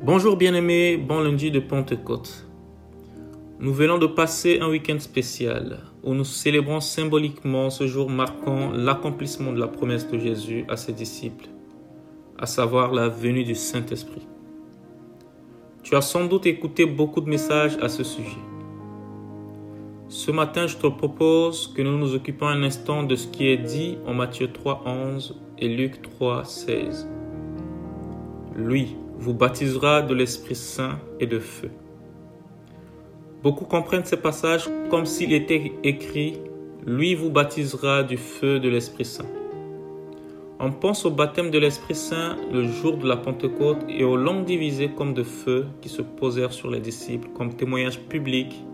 Bonjour bien-aimés, bon lundi de Pentecôte. Nous venons de passer un week-end spécial où nous célébrons symboliquement ce jour marquant l'accomplissement de la promesse de Jésus à ses disciples, à savoir la venue du Saint-Esprit. Tu as sans doute écouté beaucoup de messages à ce sujet. Ce matin, je te propose que nous nous occupions un instant de ce qui est dit en Matthieu 3, 11 et Luc 3, 16. Lui, vous baptisera de l'Esprit Saint et de feu. Beaucoup comprennent ces passages comme s'il était écrit Lui vous baptisera du feu de l'Esprit Saint. On pense au baptême de l'Esprit Saint le jour de la Pentecôte et aux langues divisées comme de feu qui se posèrent sur les disciples comme témoignage public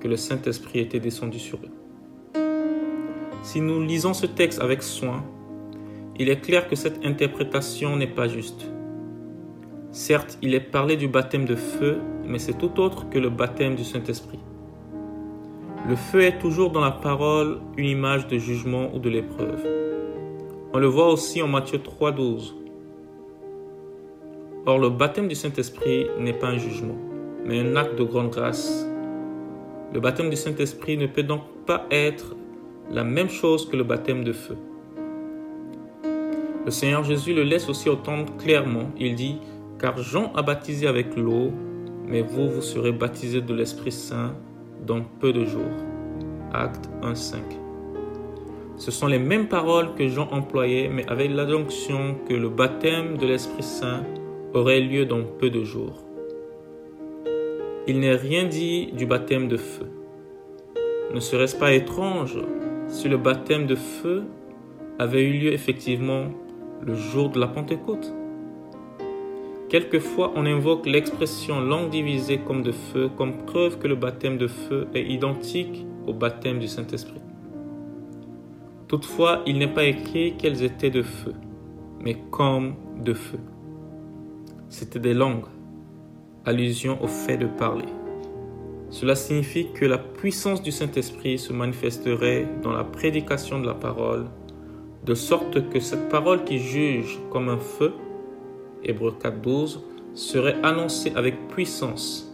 que le Saint-Esprit était descendu sur eux. Si nous lisons ce texte avec soin, il est clair que cette interprétation n'est pas juste. Certes, il est parlé du baptême de feu, mais c'est tout autre que le baptême du Saint-Esprit. Le feu est toujours dans la parole une image de jugement ou de l'épreuve. On le voit aussi en Matthieu 3.12. Or, le baptême du Saint-Esprit n'est pas un jugement, mais un acte de grande grâce. Le baptême du Saint-Esprit ne peut donc pas être la même chose que le baptême de feu. Le Seigneur Jésus le laisse aussi entendre clairement. Il dit, car Jean a baptisé avec l'eau, mais vous, vous serez baptisés de l'Esprit Saint dans peu de jours. Acte 1.5. Ce sont les mêmes paroles que Jean employait, mais avec l'adjonction que le baptême de l'Esprit Saint aurait lieu dans peu de jours. Il n'est rien dit du baptême de feu. Ne serait-ce pas étrange si le baptême de feu avait eu lieu effectivement le jour de la Pentecôte? Quelquefois, on invoque l'expression langue divisée comme de feu comme preuve que le baptême de feu est identique au baptême du Saint-Esprit. Toutefois, il n'est pas écrit qu'elles étaient de feu, mais comme de feu. C'était des langues, allusion au fait de parler. Cela signifie que la puissance du Saint-Esprit se manifesterait dans la prédication de la parole, de sorte que cette parole qui juge comme un feu Hébreu 4.12, serait annoncé avec puissance.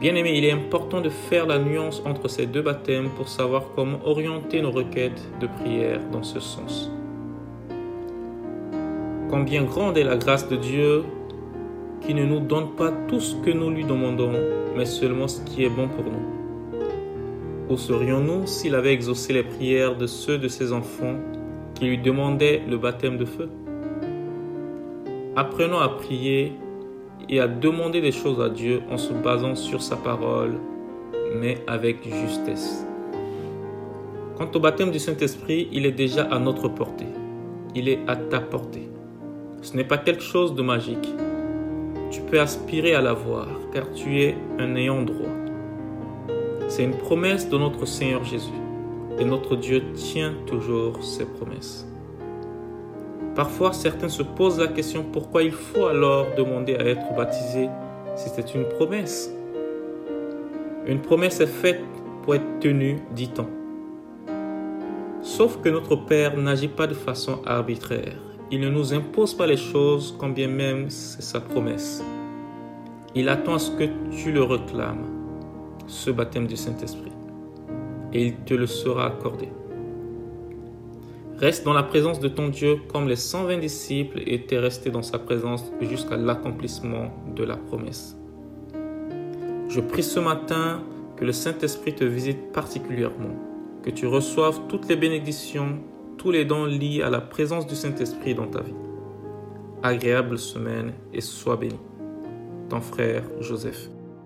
Bien aimé, il est important de faire la nuance entre ces deux baptêmes pour savoir comment orienter nos requêtes de prière dans ce sens. Combien grande est la grâce de Dieu qui ne nous donne pas tout ce que nous lui demandons, mais seulement ce qui est bon pour nous. Où serions-nous s'il avait exaucé les prières de ceux de ses enfants qui lui demandaient le baptême de feu? Apprenons à prier et à demander des choses à Dieu en se basant sur sa parole, mais avec justesse. Quant au baptême du Saint-Esprit, il est déjà à notre portée. Il est à ta portée. Ce n'est pas quelque chose de magique. Tu peux aspirer à l'avoir, car tu es un ayant droit. C'est une promesse de notre Seigneur Jésus. Et notre Dieu tient toujours ses promesses. Parfois, certains se posent la question pourquoi il faut alors demander à être baptisé? Si c'est une promesse. Une promesse est faite pour être tenue, dit-on. Sauf que notre Père n'agit pas de façon arbitraire. Il ne nous impose pas les choses quand bien même c'est sa promesse. Il attend à ce que tu le réclames, ce baptême du Saint-Esprit, et il te le sera accordé. Reste dans la présence de ton Dieu comme les 120 disciples étaient restés dans sa présence jusqu'à l'accomplissement de la promesse. Je prie ce matin que le Saint-Esprit te visite particulièrement, que tu reçoives toutes les bénédictions, tous les dons liés à la présence du Saint-Esprit dans ta vie. Agréable semaine et sois béni. Ton frère Joseph.